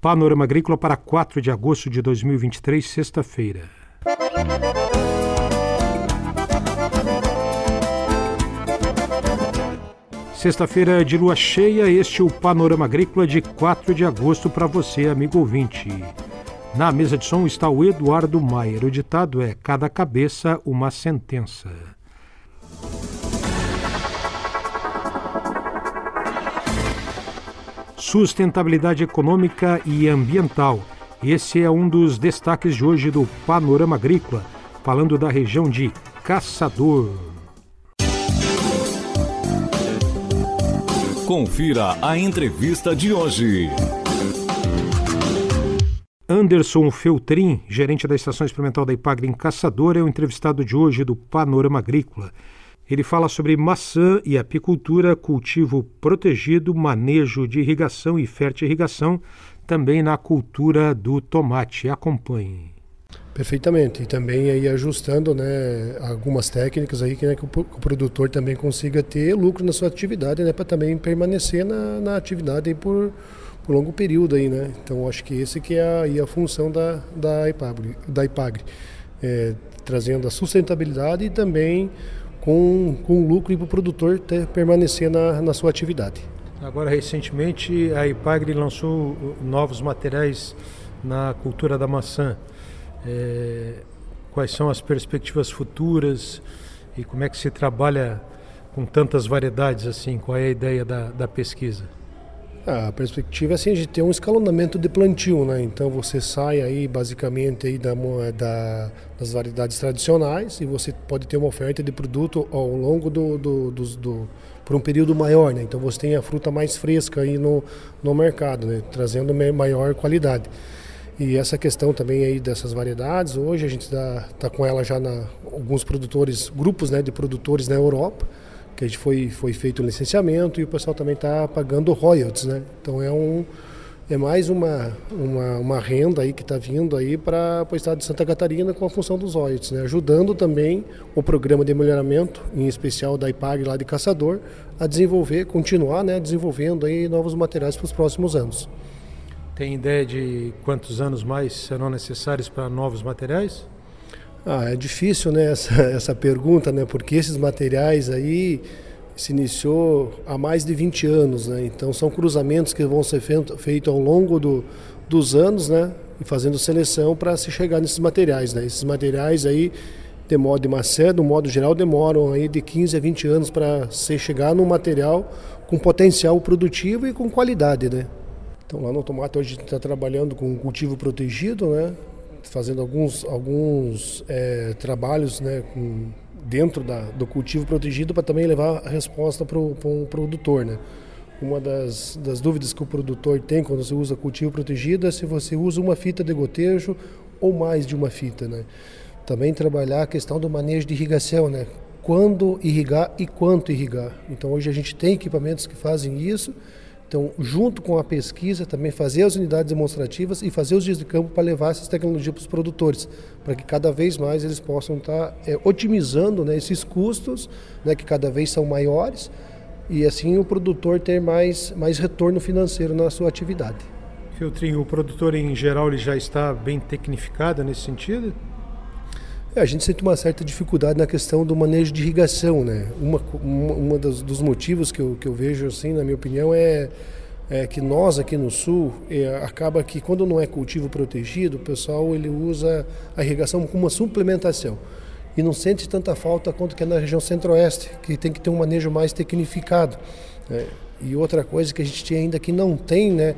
Panorama Agrícola para 4 de agosto de 2023, sexta-feira. Sexta-feira de lua cheia, este é o Panorama Agrícola de 4 de agosto para você, amigo ouvinte. Na mesa de som está o Eduardo Maier. O ditado é: Cada cabeça, uma sentença. Sustentabilidade econômica e ambiental. Esse é um dos destaques de hoje do Panorama Agrícola, falando da região de Caçador. Confira a entrevista de hoje. Anderson Feltrin, gerente da Estação Experimental da Ipagre em Caçador, é o entrevistado de hoje do Panorama Agrícola. Ele fala sobre maçã e apicultura, cultivo protegido, manejo de irrigação e fertirrigação, também na cultura do tomate. Acompanhe. Perfeitamente. E também aí ajustando né, algumas técnicas aí que, né, que, o, produtor também consiga ter lucro na sua atividade, né, para também permanecer na, na atividade por, por longo período aí, né? Então acho que esse que é a, a função da, da IPAGRE, da IPAGRE é, trazendo a sustentabilidade e também com, com lucro para o produtor ter, permanecer na, na sua atividade. Agora, recentemente, a IPAGRE lançou novos materiais na cultura da maçã. É, quais são as perspectivas futuras e como é que se trabalha com tantas variedades assim? Qual é a ideia da, da pesquisa? A perspectiva é assim, de ter um escalonamento de plantio, né? Então você sai aí basicamente aí da, da, das variedades tradicionais e você pode ter uma oferta de produto ao longo do, do, do, do por um período maior, né? Então você tem a fruta mais fresca aí no, no mercado, né? Trazendo maior qualidade. E essa questão também aí dessas variedades, hoje a gente está tá com ela já na alguns produtores, grupos né, de produtores na Europa que a gente foi, foi feito o licenciamento e o pessoal também está pagando royalties, né? Então é um é mais uma, uma, uma renda aí que está vindo aí para o estado de Santa Catarina com a função dos royalties, né? ajudando também o programa de melhoramento, em especial da IPAG lá de Caçador, a desenvolver, continuar né, desenvolvendo aí novos materiais para os próximos anos. Tem ideia de quantos anos mais serão necessários para novos materiais? Ah, é difícil né, essa, essa pergunta, né, porque esses materiais aí se iniciou há mais de 20 anos, né, então são cruzamentos que vão ser feitos feito ao longo do, dos anos, né, e fazendo seleção para se chegar nesses materiais. Né. Esses materiais aí, de modo de no modo geral, demoram aí de 15 a 20 anos para se chegar num material com potencial produtivo e com qualidade, né. Então lá no tomate hoje a gente está trabalhando com cultivo protegido, né, fazendo alguns, alguns é, trabalhos né, com, dentro da, do cultivo protegido para também levar a resposta para o pro produtor. Né? Uma das, das dúvidas que o produtor tem quando você usa cultivo protegido é se você usa uma fita de gotejo ou mais de uma fita. Né? Também trabalhar a questão do manejo de irrigação, né? quando irrigar e quanto irrigar. Então hoje a gente tem equipamentos que fazem isso então, junto com a pesquisa, também fazer as unidades demonstrativas e fazer os dias de campo para levar essas tecnologias para os produtores, para que cada vez mais eles possam estar é, otimizando né, esses custos, né, que cada vez são maiores, e assim o produtor ter mais, mais retorno financeiro na sua atividade. Filtrinho, o produtor em geral ele já está bem tecnificado nesse sentido? É, a gente sente uma certa dificuldade na questão do manejo de irrigação, né? Uma, uma, uma dos, dos, motivos que eu, que eu vejo, assim, na minha opinião, é, é que nós aqui no sul, é, acaba que quando não é cultivo protegido, o pessoal ele usa a irrigação como uma suplementação e não sente tanta falta quanto que é na região centro-oeste, que tem que ter um manejo mais tecnificado. Né? E outra coisa que a gente ainda que não tem, né,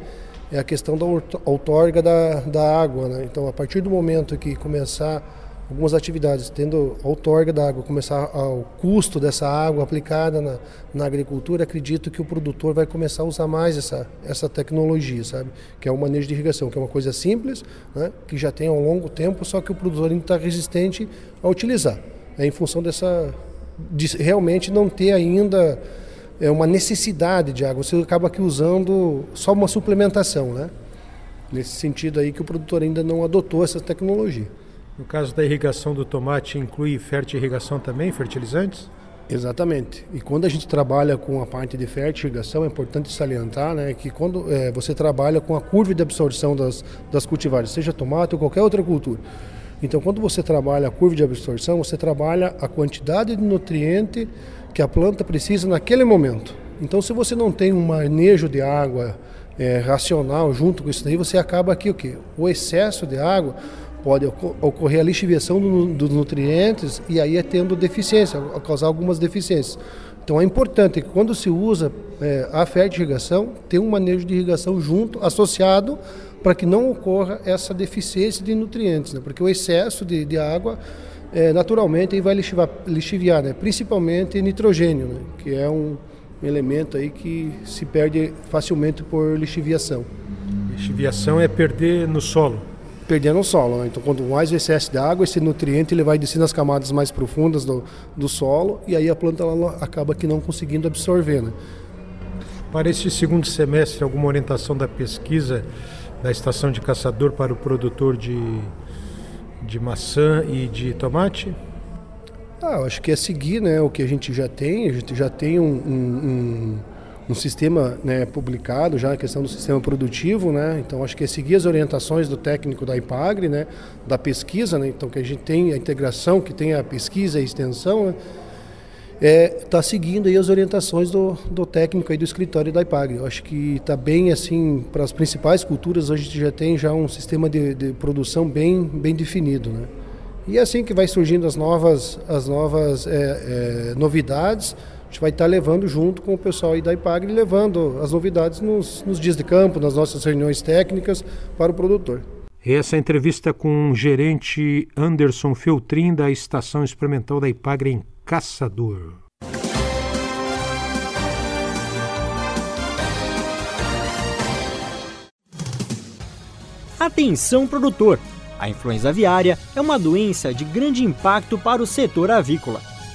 é a questão da outorga da, da água. Né? Então, a partir do momento que começar algumas atividades, tendo a outorga da água, começar ao custo dessa água aplicada na, na agricultura, acredito que o produtor vai começar a usar mais essa, essa tecnologia, sabe? Que é o manejo de irrigação, que é uma coisa simples, né? que já tem ao longo tempo, só que o produtor ainda está resistente a utilizar. É em função dessa de realmente não ter ainda é uma necessidade de água, você acaba aqui usando só uma suplementação, né? Nesse sentido aí que o produtor ainda não adotou essa tecnologia. No caso da irrigação do tomate, inclui fertirrigação também, fertilizantes? Exatamente. E quando a gente trabalha com a parte de fertilização, é importante salientar né, que quando é, você trabalha com a curva de absorção das, das cultivares, seja tomate ou qualquer outra cultura. Então, quando você trabalha a curva de absorção, você trabalha a quantidade de nutriente que a planta precisa naquele momento. Então, se você não tem um manejo de água é, racional junto com isso daí, você acaba aqui o quê? O excesso de água pode ocorrer a lixiviação dos nutrientes e aí é tendo deficiência, causar algumas deficiências. Então é importante que quando se usa é, a fertirrigação, ter um manejo de irrigação junto, associado, para que não ocorra essa deficiência de nutrientes, né? porque o excesso de, de água é, naturalmente vai lixivar, lixiviar, né? principalmente nitrogênio, né? que é um elemento aí que se perde facilmente por lixiviação. Lixiviação é perder no solo perdendo o solo. Né? Então, quanto mais o excesso de água, esse nutriente ele vai descer nas camadas mais profundas do, do solo e aí a planta ela acaba que não conseguindo absorver. Né? Para este segundo semestre, alguma orientação da pesquisa da estação de caçador para o produtor de, de maçã e de tomate? Ah, eu acho que é seguir né, o que a gente já tem. A gente já tem um, um, um um sistema né, publicado já a questão do sistema produtivo, né? Então acho que é seguir as orientações do técnico da IPAGRE, né? Da pesquisa, né? Então que a gente tem a integração, que tem a pesquisa e a extensão, né? é, tá seguindo aí as orientações do, do técnico aí do escritório da IPAGRE. Eu acho que está bem assim para as principais culturas a gente já tem já um sistema de, de produção bem bem definido, né? E é assim que vai surgindo as novas as novas é, é, novidades gente vai estar levando junto com o pessoal aí da IPAGRE, levando as novidades nos, nos dias de campo, nas nossas reuniões técnicas para o produtor. Essa entrevista com o gerente Anderson Feltrin da Estação Experimental da IPAGRE em Caçador. Atenção produtor! A influenza aviária é uma doença de grande impacto para o setor avícola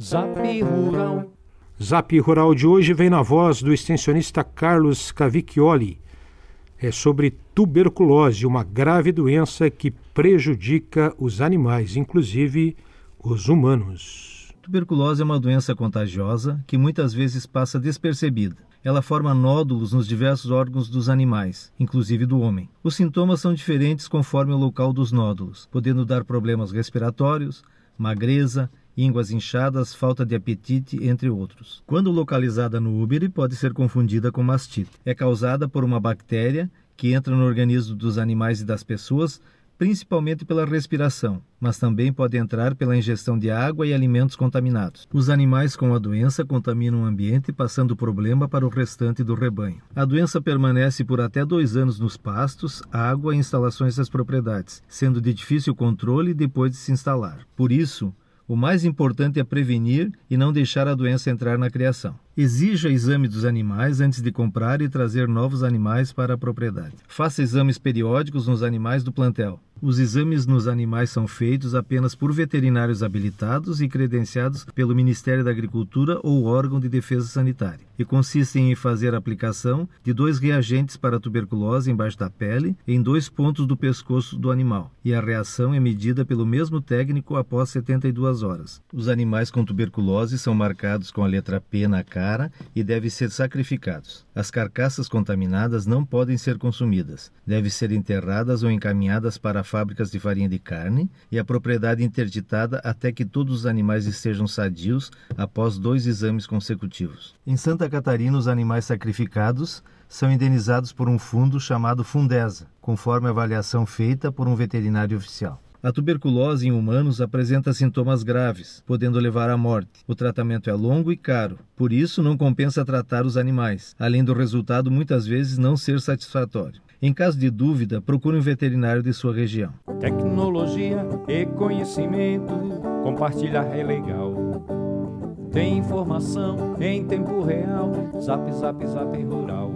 Zap Rural. Zap Rural de hoje vem na voz do extensionista Carlos Cavicchioli. É sobre tuberculose, uma grave doença que prejudica os animais, inclusive os humanos. Tuberculose é uma doença contagiosa que muitas vezes passa despercebida. Ela forma nódulos nos diversos órgãos dos animais, inclusive do homem. Os sintomas são diferentes conforme o local dos nódulos, podendo dar problemas respiratórios, magreza, ínguas inchadas, falta de apetite, entre outros. Quando localizada no úbere, pode ser confundida com mastite. É causada por uma bactéria que entra no organismo dos animais e das pessoas, principalmente pela respiração, mas também pode entrar pela ingestão de água e alimentos contaminados. Os animais com a doença contaminam o ambiente, passando o problema para o restante do rebanho. A doença permanece por até dois anos nos pastos, água e instalações das propriedades, sendo de difícil controle depois de se instalar. Por isso, o mais importante é prevenir e não deixar a doença entrar na criação. Exija exame dos animais antes de comprar e trazer novos animais para a propriedade. Faça exames periódicos nos animais do plantel. Os exames nos animais são feitos apenas por veterinários habilitados e credenciados pelo Ministério da Agricultura ou órgão de defesa sanitária, e consistem em fazer a aplicação de dois reagentes para tuberculose embaixo da pele em dois pontos do pescoço do animal, e a reação é medida pelo mesmo técnico após 72 horas. Os animais com tuberculose são marcados com a letra P na cara e devem ser sacrificados. As carcaças contaminadas não podem ser consumidas, devem ser enterradas ou encaminhadas para fábricas de farinha de carne e a propriedade interditada até que todos os animais estejam sadios após dois exames consecutivos. Em Santa Catarina, os animais sacrificados são indenizados por um fundo chamado Fundesa, conforme avaliação feita por um veterinário oficial. A tuberculose em humanos apresenta sintomas graves, podendo levar à morte. O tratamento é longo e caro, por isso não compensa tratar os animais, além do resultado muitas vezes não ser satisfatório. Em caso de dúvida, procure um veterinário de sua região. Tecnologia e conhecimento, compartilhar é legal. Tem informação em tempo real, zap zap zap rural.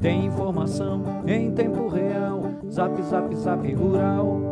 Tem informação em tempo real, zap zap zap rural.